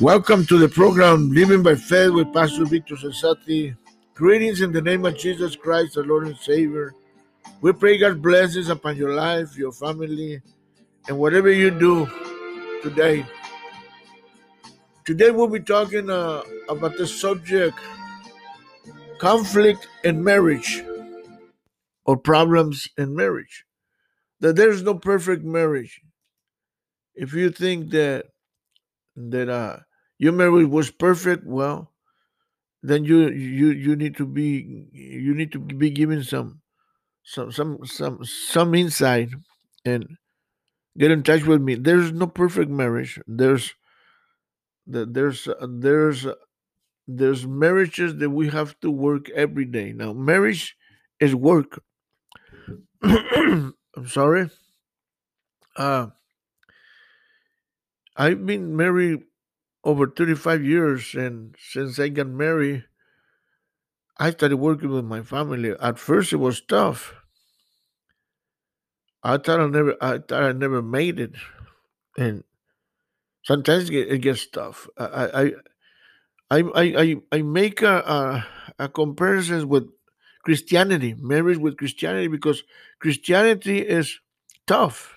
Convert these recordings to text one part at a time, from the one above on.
Welcome to the program Living by Faith with Pastor Victor Cesati. Greetings in the name of Jesus Christ, the Lord and Savior. We pray God's blessings upon your life, your family, and whatever you do today. Today we'll be talking uh, about the subject conflict in marriage or problems in marriage. That there's no perfect marriage. If you think that that uh your marriage was perfect, well, then you you you need to be you need to be given some some some some some insight and get in touch with me. There's no perfect marriage. There's there's there's there's marriages that we have to work every day. Now, marriage is work. I'm sorry. Uh, I've been married over 35 years, and since I got married, I started working with my family. At first, it was tough. I thought I never, I thought I never made it, and sometimes it gets tough. I, I, I, I, I make a, a, a comparison with Christianity, marriage with Christianity, because Christianity is tough.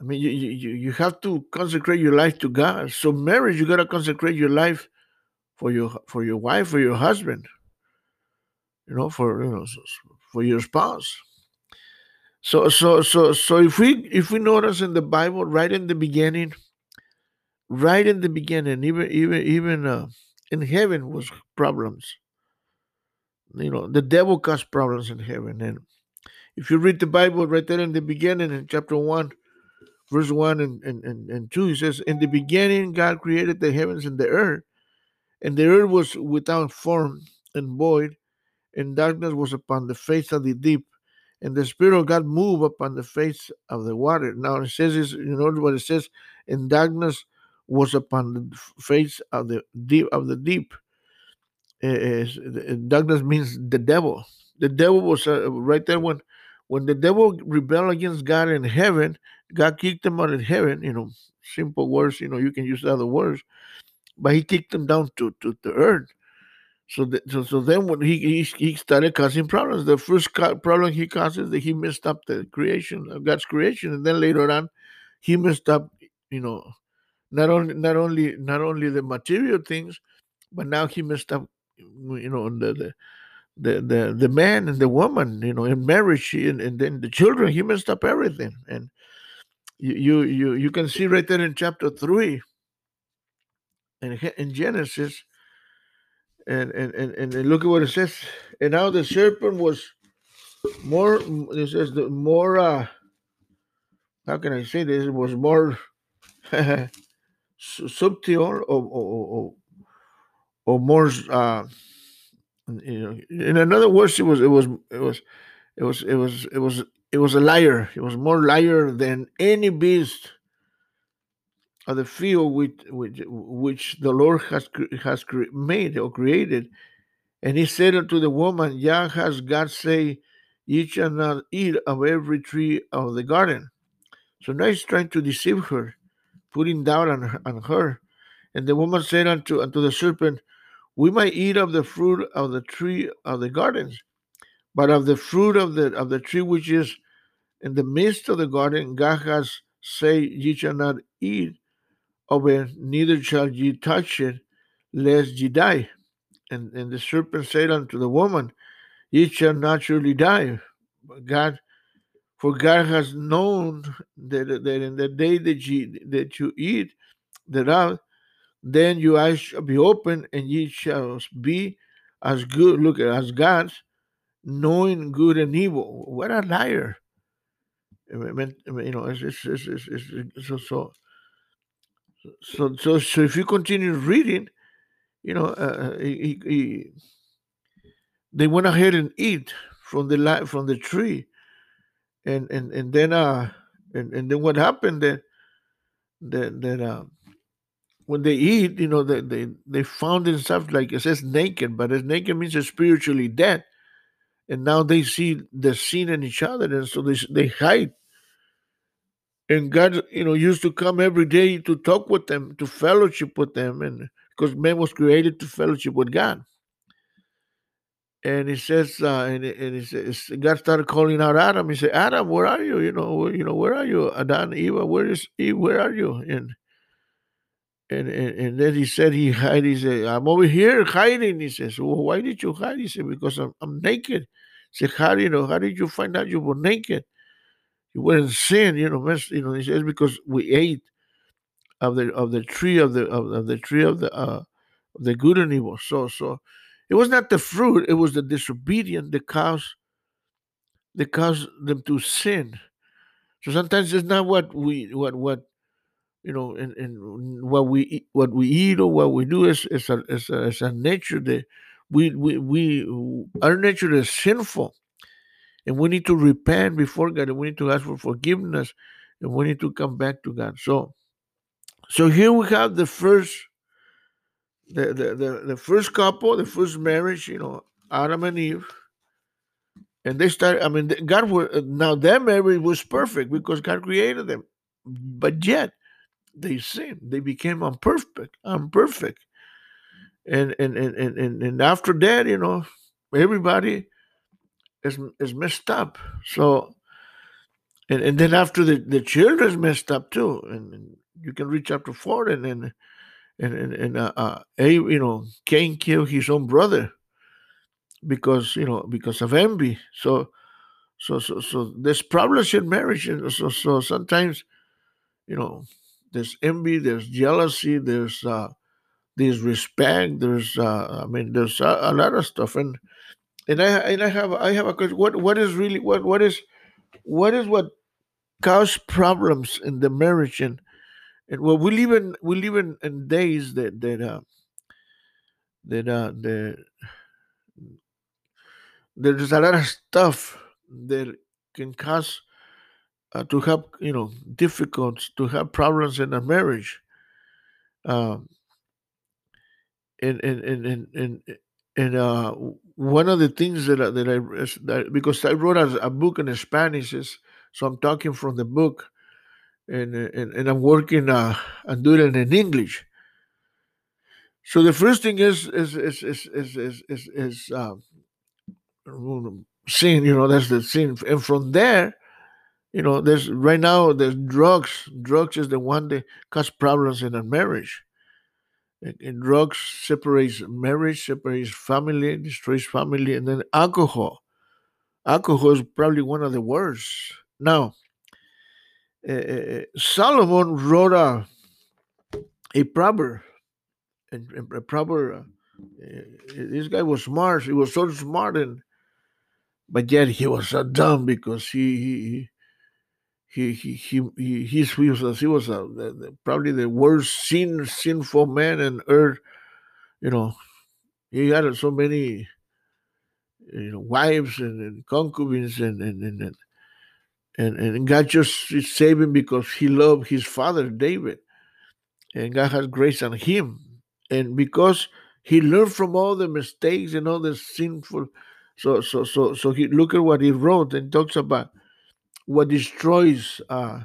I mean, you, you, you have to consecrate your life to God. So marriage, you gotta consecrate your life for your for your wife or your husband. You know, for you know, for your spouse. So so so so if we if we notice in the Bible, right in the beginning, right in the beginning, even even even uh, in heaven was problems. You know, the devil caused problems in heaven, and if you read the Bible right there in the beginning in chapter one, verse 1 and, and, and, and 2, he says, In the beginning, God created the heavens and the earth, and the earth was without form and void, and darkness was upon the face of the deep, and the Spirit of God moved upon the face of the water. Now it says, this, you know what it says, and darkness was upon the face of the deep of the deep. Is, darkness means the devil. The devil was uh, right there when when the devil rebelled against God in heaven, God kicked him out of heaven, you know, simple words, you know, you can use other words, but he kicked him down to, to the earth. So, the, so, so then when he, he he started causing problems, the first problem he causes that he messed up the creation of God's creation, and then later on, he messed up, you know, not only not only not only the material things, but now he messed up, you know, the, the the the the man and the woman, you know, in marriage, and, and then the children, he messed up everything, and you you you can see right there in chapter three in, in Genesis and, and and and look at what it says. And now the serpent was more it says the more uh how can I say this? It was more subtle or or, or, or more uh you know in another words it was it was it was it was it was it was it was a liar. It was more liar than any beast of the field which, which, which the Lord has has made or created. And he said unto the woman, Yah has God say, Ye shall not eat of every tree of the garden. So now he's trying to deceive her, putting doubt on her, on her. And the woman said unto, unto the serpent, We might eat of the fruit of the tree of the gardens. But of the fruit of the of the tree which is in the midst of the garden, God has said, Ye shall not eat of it, neither shall ye touch it, lest ye die. And, and the serpent said unto the woman, Ye shall not surely die. But God, for God has known that, that in the day that ye that you eat thereof, then your eyes shall be open, and ye shall be as good, look at as gods, knowing good and evil. What a liar! you know, it's, it's, it's, it's, so, so so so so if you continue reading, you know, uh, uh, he, he, they went ahead and eat from the light from the tree, and and and then uh and, and then what happened then that that uh when they eat, you know, they they, they found themselves like it says naked, but as naked means they're spiritually dead and now they see the sin in each other, and so they they hide. And God, you know, used to come every day to talk with them, to fellowship with them, and because man was created to fellowship with God. And he says, uh, and, and he says, God started calling out Adam. He said, Adam, where are you? You know, you know, where are you? Adam, Eva, where is Eve? Where are you? And and, and, and then he said he hid. He said, I'm over here hiding. He says, Well, why did you hide? He said, Because I'm, I'm naked. He said, How you know? How did you find out you were naked? You were in sin, you know, mess, you know, he says because we ate of the of the tree of the of, of the tree of the uh of the good and evil. So so it was not the fruit, it was the disobedience that caused that caused them to sin. So sometimes it's not what we what what you know, and, and what we eat, what we eat or what we do is is a is a, is a nature that we we we our nature is sinful, and we need to repent before God, and we need to ask for forgiveness, and we need to come back to God. So, so here we have the first, the the the, the first couple, the first marriage, you know, Adam and Eve. And they started. I mean, God now their marriage was perfect because God created them, but yet they sinned. They became imperfect, imperfect. And and and and, and after that, you know, everybody is is messed up. So and, and then after the, the children's messed up too. And, and you can read chapter four and then and and, and uh, uh a you know Cain killed his own brother because you know because of envy. So so so so there's problems in marriage and so so sometimes you know there's envy, there's jealousy, there's uh, there's respect, there's uh, I mean there's a, a, lot of stuff, and and I and I have I have a question. What what is really what what is what is what cause problems in the marriage and and well we live in we live in, in days that that uh, that uh, the there's a lot of stuff that can cause uh, to have you know difficult to have problems in a marriage um and and and and and, and uh one of the things that I, that I that, because I wrote a, a book in Spanish is so I'm talking from the book and and, and I'm working uh and doing it in English. So the first thing is is is is is is, is, is um, sin you know that's the sin and from there you know, there's right now there's drugs. Drugs is the one that cause problems in a marriage. And, and drugs separates marriage, separates family, destroys family, and then alcohol. Alcohol is probably one of the worst. Now, uh, Solomon wrote a a proverb, a, a proverb. Uh, this guy was smart. He was so smart, and but yet he was so dumb because he he he he he he, he was he was a, the, the, probably the worst sin sinful man on earth. You know, he had so many you know wives and, and concubines and and and and, and God just saved him because he loved his father David, and God has grace on him, and because he learned from all the mistakes and all the sinful. So so so so he look at what he wrote and talks about what destroys uh,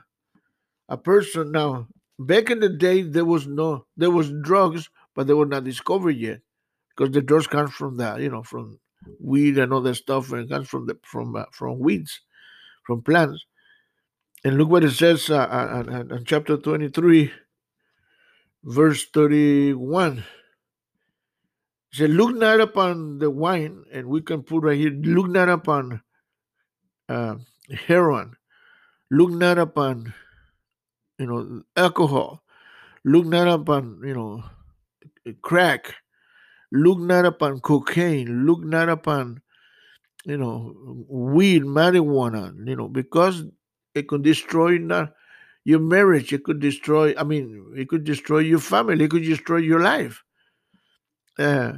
a person. Now, back in the day, there was no there was drugs, but they were not discovered yet because the drugs come from that, you know, from weed and that stuff, and comes from the from uh, from weeds, from plants. And look what it says uh, uh, uh in chapter twenty three, verse thirty one. It said, "Look not upon the wine," and we can put right here. Look not upon uh, heroin. Look not upon, you know, alcohol. Look not upon, you know, crack. Look not upon cocaine. Look not upon, you know, weed, marijuana, you know, because it could destroy not your marriage. It could destroy, I mean, it could destroy your family. It could destroy your life. Uh,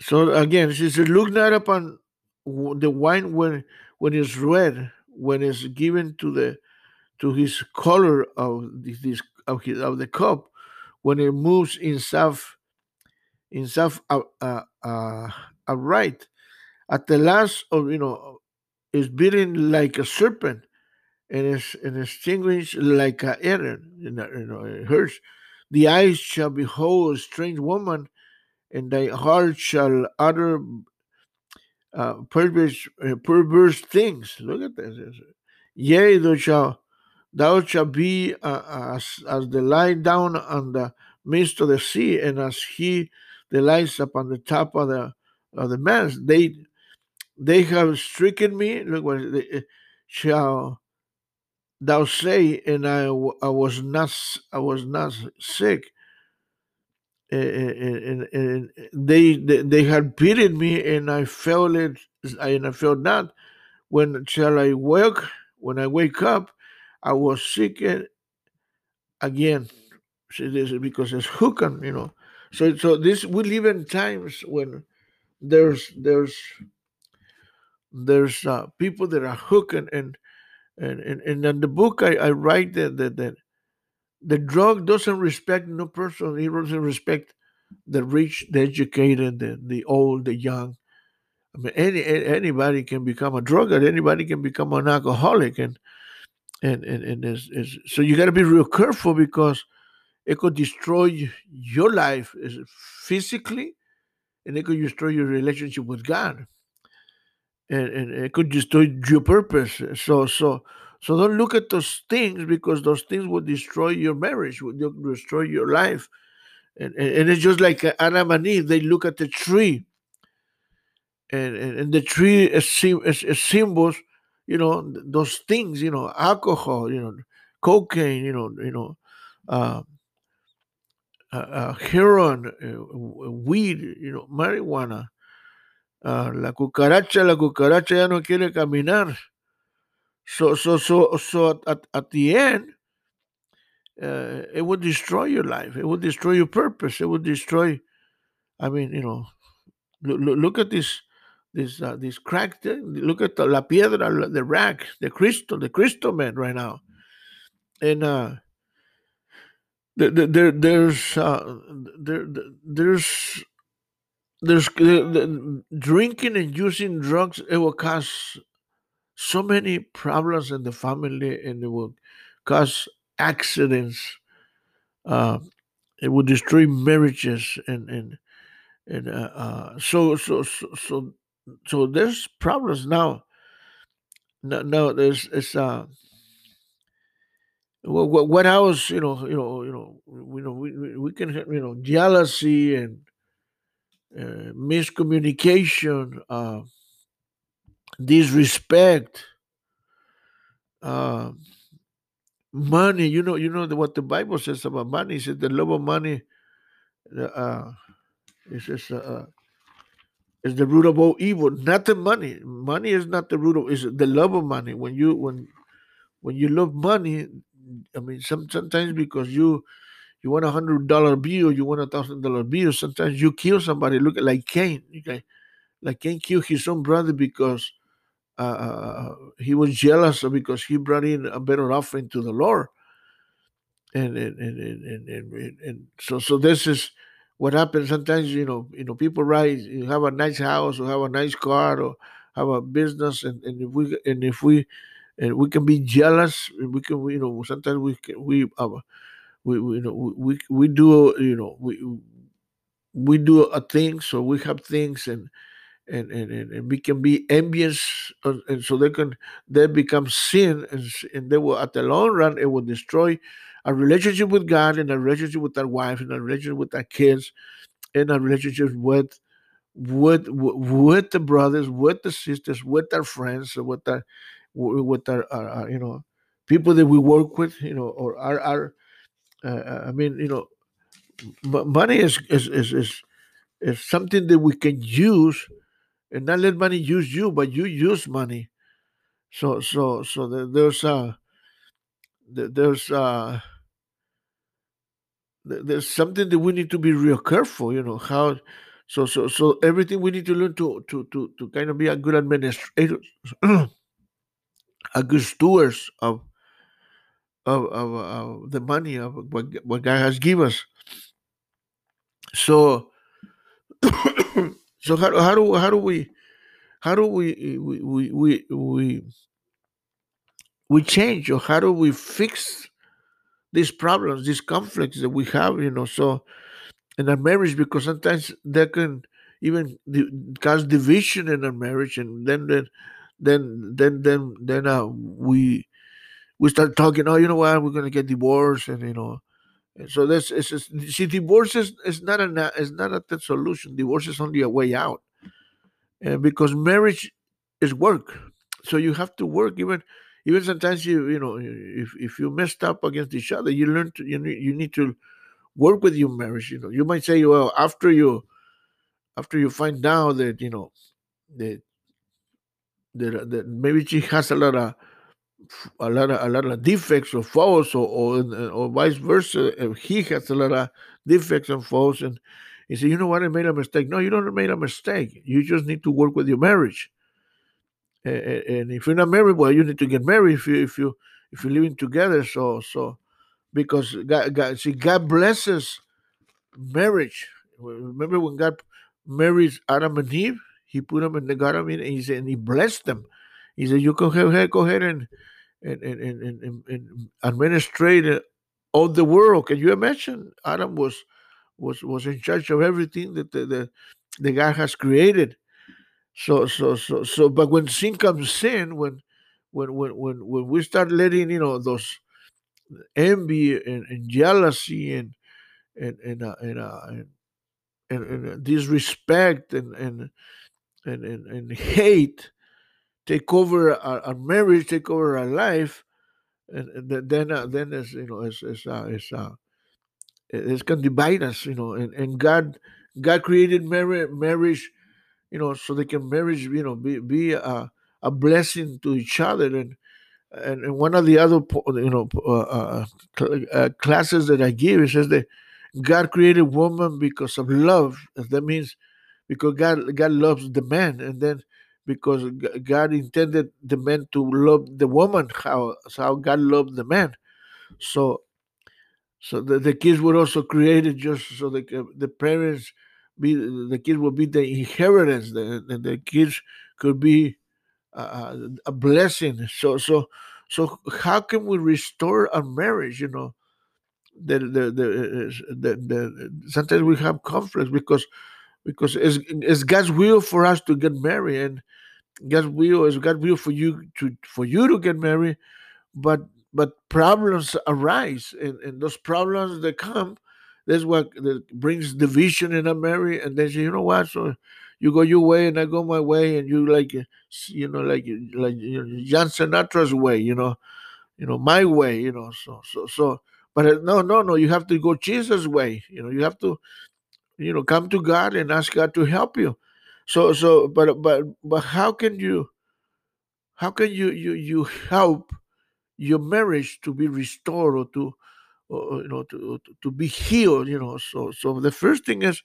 so again, she said, look not upon the wine when when it's red, when it's given to the to his color of this of, his, of the cup, when it moves in south in south uh, uh, uh, right, at the last of you know is bitten like a serpent and is and extinguished like a Aaron. You know, it. The eyes shall behold a strange woman, and thy heart shall utter uh, perverse, uh, perverse things. Look at this. Yea, thou shalt thou shalt be uh, as as the light down on the midst of the sea, and as he that lies upon the top of the of the mast. They they have stricken me. Look what they, uh, shall thou say, and I, I was not I was not sick. And, they, they they had beaten me, and I felt it, and I felt not. When shall I wake? When I wake up, I was sick again. See this because it's hooking, you know. So so this we live in times when there's there's there's uh, people that are hooking and and and, and in the book I, I write that, that that the drug doesn't respect no person. It doesn't respect the rich, the educated, the, the old, the young. I mean, any anybody can become a drug addict. Anybody can become an alcoholic, and and and, and it's, it's, so you got to be real careful because it could destroy your life physically, and it could destroy your relationship with God, and, and it could destroy your purpose. So so so don't look at those things because those things will destroy your marriage, will destroy your life. And, and, and it's just like Adam and Eve, they look at the tree. And, and, and the tree is, is, is symbols, you know, those things, you know, alcohol, you know, cocaine, you know, you know, uh, uh, uh, heroin, uh, weed, you know, marijuana. Uh, la cucaracha, la cucaracha ya no quiere caminar. So, so, so, so at, at the end, uh, it would destroy your life. It would destroy your purpose. It would destroy. I mean, you know, look, look at this, this, uh, this crack. Look at the, la piedra, the rack, the crystal, the crystal man right now, and uh, there, there there's, uh, there, there's, there's the, the, drinking and using drugs. It will cause so many problems in the family, and it will cause accidents. Uh, it would destroy marriages, and and and uh, uh, so, so so so so there's problems now. No, no there's it's uh. What, what else? You know, you know, you know, you know, we, we can, you know, jealousy and uh, miscommunication, uh, disrespect, uh, money. You know, you know what the Bible says about money. It says the love of money uh, it says uh, is the root of all evil. Not the money. Money is not the root of. Is the love of money. When you when when you love money, I mean, some sometimes because you you want a hundred dollar bill, you want a thousand dollar bill. Sometimes you kill somebody. Look like Cain. Okay, like Cain killed his own brother because uh, he was jealous because he brought in a better offering to the Lord. And and and and, and, and, and so so this is what happens sometimes. You know, you know, people write, you have a nice house or have a nice car or have a business, and, and if we and if we and we can be jealous, we can you know sometimes we can, we uh, we, we you know we we do you know we we do a thing so we have things and and, and, and, we can be envious and so they can they become sin and, and they will at the long run it will destroy a relationship with god and a relationship with our wife and a relationship with our kids and a relationship with with with the brothers with the sisters with our friends with our with our, our, our you know people that we work with you know or our our uh, uh i mean you know money is is, is is is something that we can use and not let money use you, but you use money. So so so there's uh there's uh there's something that we need to be real careful, you know, how so so so everything we need to learn to to to, to kind of be a good administrator a good stewards of of, of, of the money of what, what God has given us. So so how, how do how do we how do we we we we we, change or how do we fix these problems, these conflicts that we have, you know, so in a marriage because sometimes that can even cause division in a marriage and then then then then then then uh, we we start talking oh you know what? We're gonna get divorced and you know so this is see divorce is, is not a is not a solution. Divorce is only a way out. And because marriage is work. So you have to work. Even even sometimes you you know if, if you messed up against each other you learn to you need, you need to work with your marriage you know. You might say well after you after you find out that you know that that, that maybe she has a lot of a lot of a lot of defects or faults or or, or vice versa if he has a lot of defects and faults and he said you know what? I made a mistake. No you don't make a mistake. You just need to work with your marriage. And, and if you're not married well you need to get married if you if you if you're living together. So so because god, god see god blesses marriage. Remember when god marries adam and eve? He put them in the garden and he said and he blessed them. He said you go ahead go ahead and and and, and, and, and administrate all the world can you imagine adam was was was in charge of everything that the, the, the god has created so so so so but when sin comes in when when when when, when we start letting you know those envy and, and jealousy and and and uh, and, uh, and, and, and disrespect and and, and, and hate take over our, our, marriage, take over our life, and, and then uh, then as you know, as as uh, as uh, it's gonna divide us, you know, and, and God God created marriage marriage, you know, so they can marriage, you know, be be a, a blessing to each other and. And, and one of the other, you know, uh, uh, classes that I give, it says that God created woman because of love. That means because God God loves the man, and then because God intended the man to love the woman how how God loved the man. So so the, the kids were also created just so the the parents be the kids will be the inheritance. The, the, the kids could be a, a blessing. So so so how can we restore a marriage? You know, the the the, uh, the, the sometimes we have conflicts because because it's, it's God's will for us to get married and God's will is God's will for you to for you to get married, but but problems arise, and, and those problems that come, that's what that brings division in a marriage, and they say, you know what, so you go your way and I go my way, and you like you know like like you know, John Sinatra's way, you know, you know my way, you know, so so so. But uh, no, no, no. You have to go Jesus' way. You know, you have to, you know, come to God and ask God to help you. So so but but but how can you how can you you you help your marriage to be restored or to or, you know to, to be healed you know? So so the first thing is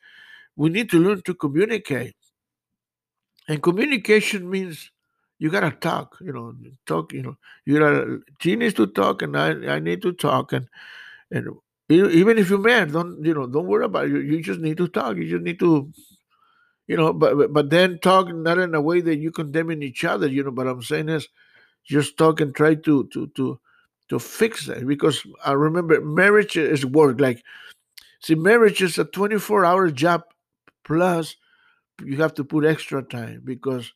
we need to learn to communicate. And communication means you gotta talk you know talk you know you gotta she needs to talk and i i need to talk and and even if you're mad don't you know don't worry about it you, you just need to talk you just need to you know, but but then talk not in a way that you condemning each other, you know. But I'm saying is just talk and try to to to to fix it because I remember marriage is work. Like, see, marriage is a 24 hour job plus you have to put extra time because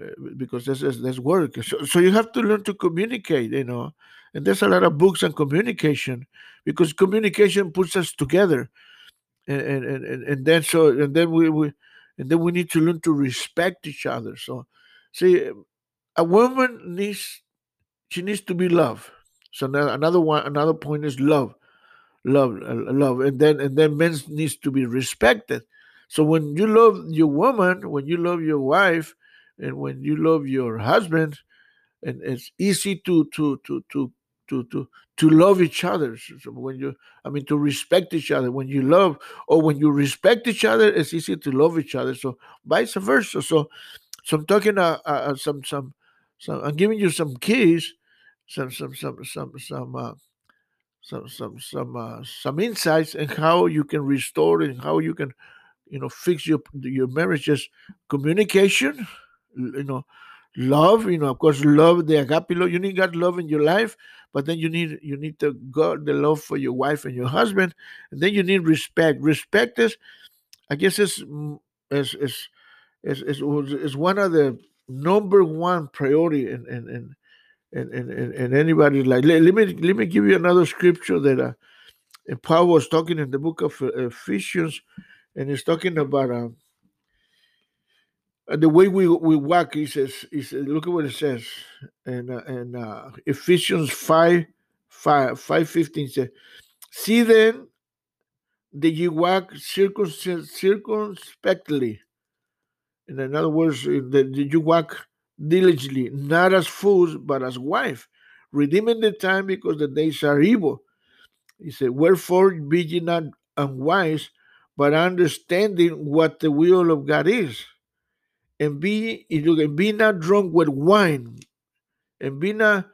uh, because this is this work. So, so you have to learn to communicate, you know. And there's a lot of books on communication because communication puts us together, and and and, and then so and then we we and then we need to learn to respect each other. So, see, a woman needs she needs to be loved. So now another one, another point is love, love, uh, love, and then and then men needs to be respected. So when you love your woman, when you love your wife, and when you love your husband, and it's easy to to to to to to to love each other. So when you, I mean, to respect each other. When you love or when you respect each other, it's easy to love each other. So vice versa. So, so I'm talking uh, uh some some some. I'm giving you some keys, some some some some some. Uh, some some some uh, some insights and how you can restore and how you can you know fix your your marriages communication you know, love. You know, of course, love the agape love. You need God love in your life, but then you need you need the God the love for your wife and your husband, and then you need respect. Respect is, I guess, is is is is is, is one of the number one priority in in in in, in, in anybody's life. Let, let, me let me give you another scripture that uh, Paul was talking in the book of Ephesians, and he's talking about. Uh, the way we, we walk, is, he says, look at what it says. And uh, and uh, Ephesians 5, 5, 5 15 says, See then that you walk circumspectly. In other words, that you walk diligently, not as fools, but as wife, redeeming the time because the days are evil. He said, Wherefore be ye not unwise, but understanding what the will of God is and be and be not drunk with wine, and be not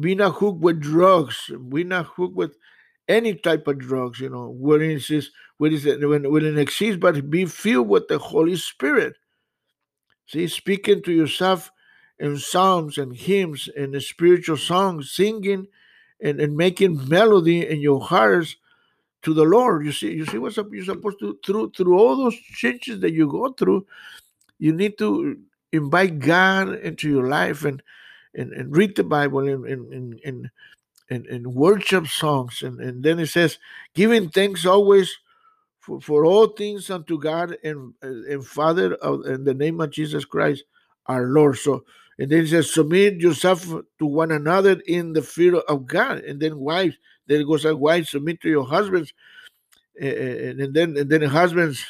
be not hooked with drugs, be not hooked with any type of drugs, you know, where it says it when when it exists, but be filled with the Holy Spirit. See, speaking to yourself in psalms and hymns and spiritual songs, singing and, and making melody in your hearts to the Lord. You see, you see what's up you're supposed to through through all those changes that you go through, you need to invite God into your life and and, and read the Bible and and, and, and, and worship songs. And, and then it says, giving thanks always for, for all things unto God and, and Father of, in the name of Jesus Christ, our Lord. So and then it says, submit yourself to one another in the fear of God. And then wives, then it goes like wives, submit to your husbands. And, and then and then husbands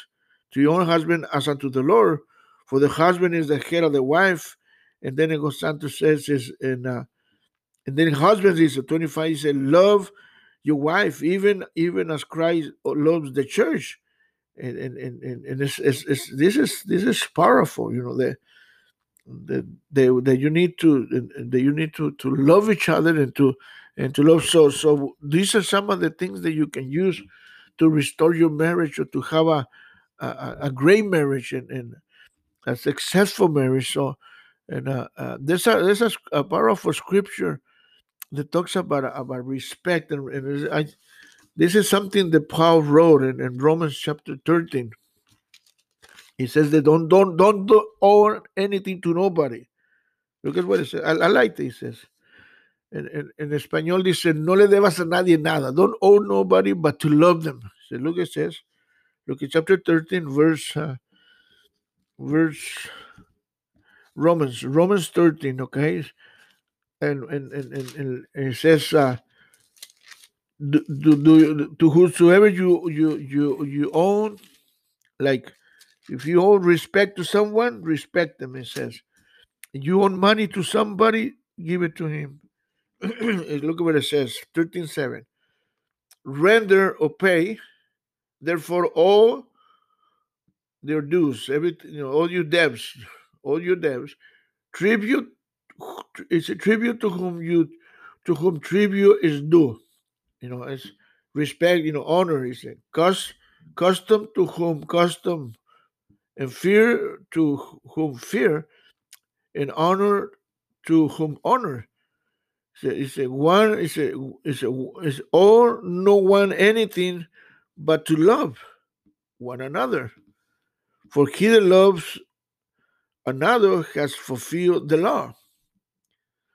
to your own husband as unto the Lord. For the husband is the head of the wife. And then it goes on to says is and uh, and then husbands is 25, he said, love your wife, even even as Christ loves the church. And and and, and it's, it's, it's this is this is powerful, you know, that that, that you need to that you need to to love each other and to and to love so so these are some of the things that you can use to restore your marriage or to have a a, a great marriage and, and a successful marriage. So, and uh, uh, there's a there's a, a powerful scripture that talks about about respect, and, and I, this is something that Paul wrote in, in Romans chapter thirteen. He says that don't don't don't do, owe anything to nobody. Look at what it says. I, I like this. He says. En, en, en, español dice, no le debas a nadie nada. Don't owe nobody but to love them. So look, it says, look at chapter 13, verse uh, verse Romans, Romans 13, okay? And and and, and, and it says uh do, do, do, to whosoever you you you you own, like if you owe respect to someone, respect them, it says. You own money to somebody, give it to him. Look at what it says, 13.7. Render or pay, therefore all their dues, everything, you know, all your debts, all your debts, tribute it's a tribute to whom you to whom tribute is due. You know, it's respect, you know, honor is. Cost, custom to whom custom, and fear to whom fear, and honor to whom honor. It's a, one, it's a, it's a, it's all no one anything but to love one another. For he that loves another has fulfilled the law.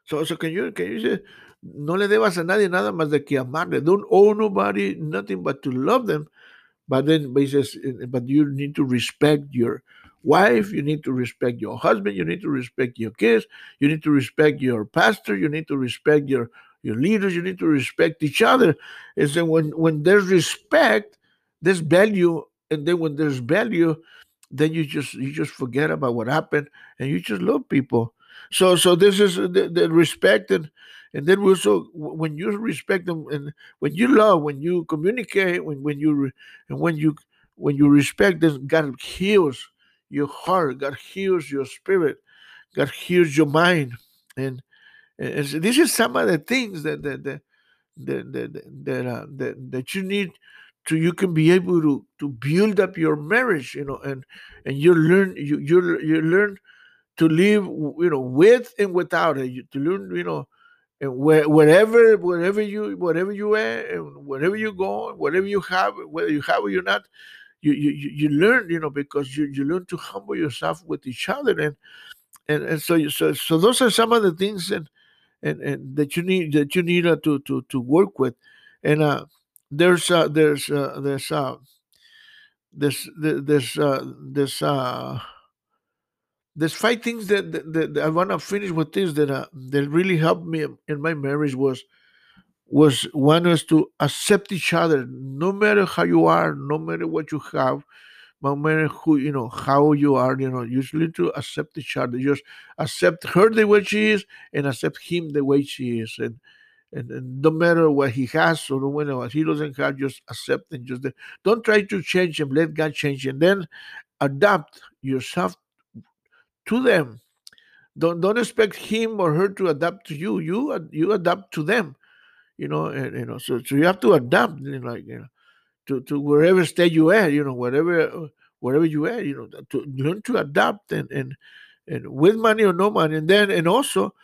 So, so can you can you say no le debas a nadie nada más de que amarle. Don't owe nobody nothing but to love them. But then but he says, eh, eh, but you need to respect your wife, you need to respect your husband, you need to respect your kids, you need to respect your pastor, you need to respect your your leaders, you need to respect each other. And so when when there's respect, there's value, and then when there's value, then you just you just forget about what happened and you just love people. So so this is the, the respect and and then we also when you respect them and when you love when you communicate when when you and when you when you respect them god heals your heart god heals your spirit god heals your mind and, and so this is some of the things that that that that that, that, uh, that, that you need to you can be able to to build up your marriage you know and and you learn you you you learn to live, you know, with and without it, to learn, you know, and where, wherever, wherever you, wherever you are, and wherever you go, whatever you have, whether you have or you're not, you you you learn, you know, because you you learn to humble yourself with each other, and and and so you, so so those are some of the things and and, and that you need that you need uh, to to to work with, and uh, there's uh, there's uh, there's uh, there's there's uh, there's uh, there's five things that, that, that I want to finish with this that uh, that really helped me in my marriage was was one was to accept each other no matter how you are no matter what you have no matter who you know how you are you know usually to accept each other. Just accept her the way she is and accept him the way she is. And and, and no matter what he has or what he doesn't have just accept and just don't try to change him let god change and then adapt yourself to them. Don't don't expect him or her to adapt to you. You you adapt to them. You know, and you know, so so you have to adapt, you know, like you know, to, to wherever state you at, you know, whatever wherever you at, you know, to learn to adapt and and and with money or no money, and then and also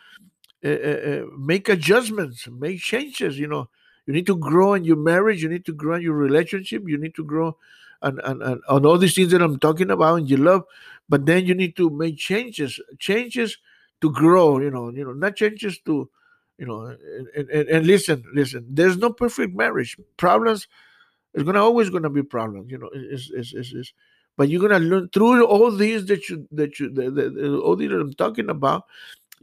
uh, uh, make adjustments, make changes. You know, you need to grow in your marriage. You need to grow in your relationship. You need to grow and, and, and on all these things that I'm talking about and you love, but then you need to make changes, changes to grow, you know, you know, not changes to, you know, and, and, and listen, listen, there's no perfect marriage. Problems, there's gonna always gonna be problems, you know, it's, it's, it's but you're gonna learn through all these that you that you the, the, all these that I'm talking about,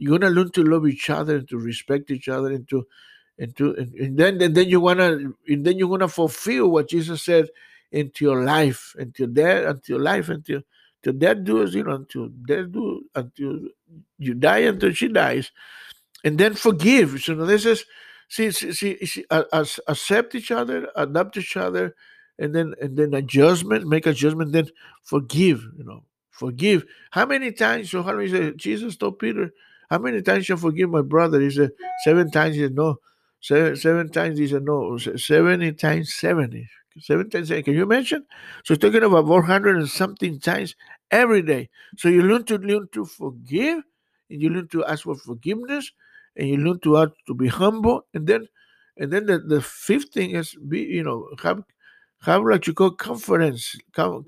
you're gonna learn to love each other and to respect each other and to and to and, and then and then you wanna and then you're gonna fulfill what Jesus said into your life, until death, until life, until till death do you know, until death do until you die until she dies, and then forgive. So you know, this is see, see, see, see uh, accept each other, adapt each other, and then and then adjustment, make adjustment, then forgive. You know, forgive. How many times? So how many Jesus told Peter? How many times shall forgive my brother? He said seven times. He said no. Seven, seven times. He said no. Seventy times seventy seven times. Can you imagine? So talking about 400 and something times every day. So you learn to learn to forgive, and you learn to ask for forgiveness, and you learn to ask to be humble, and then and then the, the fifth thing is be you know have have what you call confidence, com,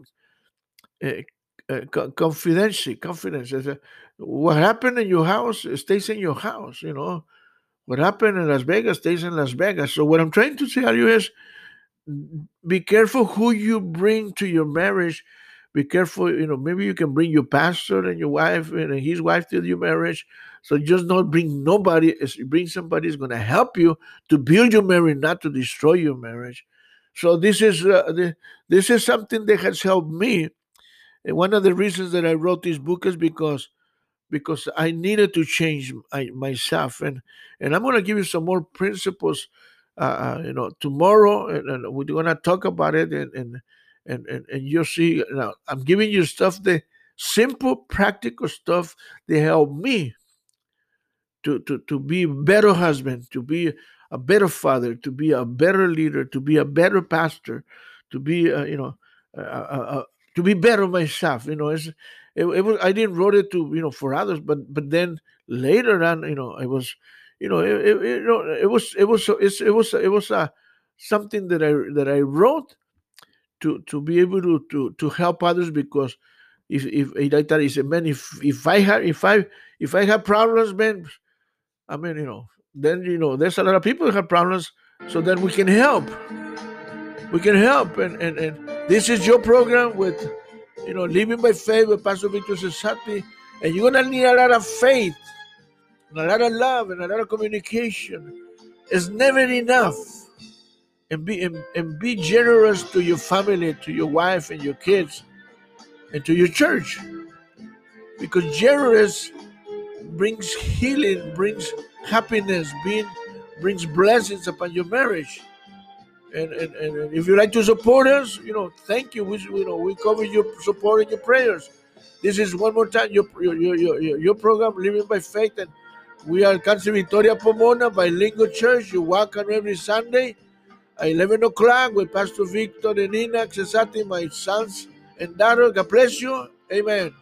uh, uh, confidence, confidence. Uh, what happened in your house stays in your house. You know what happened in Las Vegas stays in Las Vegas. So what I'm trying to tell you is be careful who you bring to your marriage. Be careful, you know, maybe you can bring your pastor and your wife and his wife to your marriage. So just not bring nobody, bring somebody who's going to help you to build your marriage, not to destroy your marriage. So this is uh, this is something that has helped me. And one of the reasons that I wrote this book is because because I needed to change my, myself, and and I'm going to give you some more principles uh, uh, you know, tomorrow, and, and we're gonna talk about it, and and and and, and you'll see. Now, I'm giving you stuff, the simple, practical stuff that help me to to to be a better husband, to be a better father, to be a better leader, to be a better pastor, to be, uh, you know, a, uh to be better myself. You know, it's, it, it was I didn't wrote it to you know for others, but but then later on, you know, I was you know, it, it, it, it was it was it's, it was it was uh, something that I that I wrote to to be able to to to help others because if if like that is man if if I have if I if I have problems man I mean you know then you know there's a lot of people who have problems so then we can help we can help and and, and this is your program with you know living by faith with Pastor Victor Cesati and you're gonna need a lot of faith and a lot of love and a lot of communication is never enough. And be and, and be generous to your family, to your wife and your kids, and to your church. Because generous brings healing, brings happiness, being brings blessings upon your marriage. And, and, and if you like to support us, you know, thank you. We, you know, we cover your support and your prayers. This is one more time your your your, your, program, Living by Faith, and we are Cancer Victoria Pomona by Bilingual Church. You walk on every Sunday at 11 o'clock with Pastor Victor and Nina Cesati, my sons and daughter. God bless you. Amen.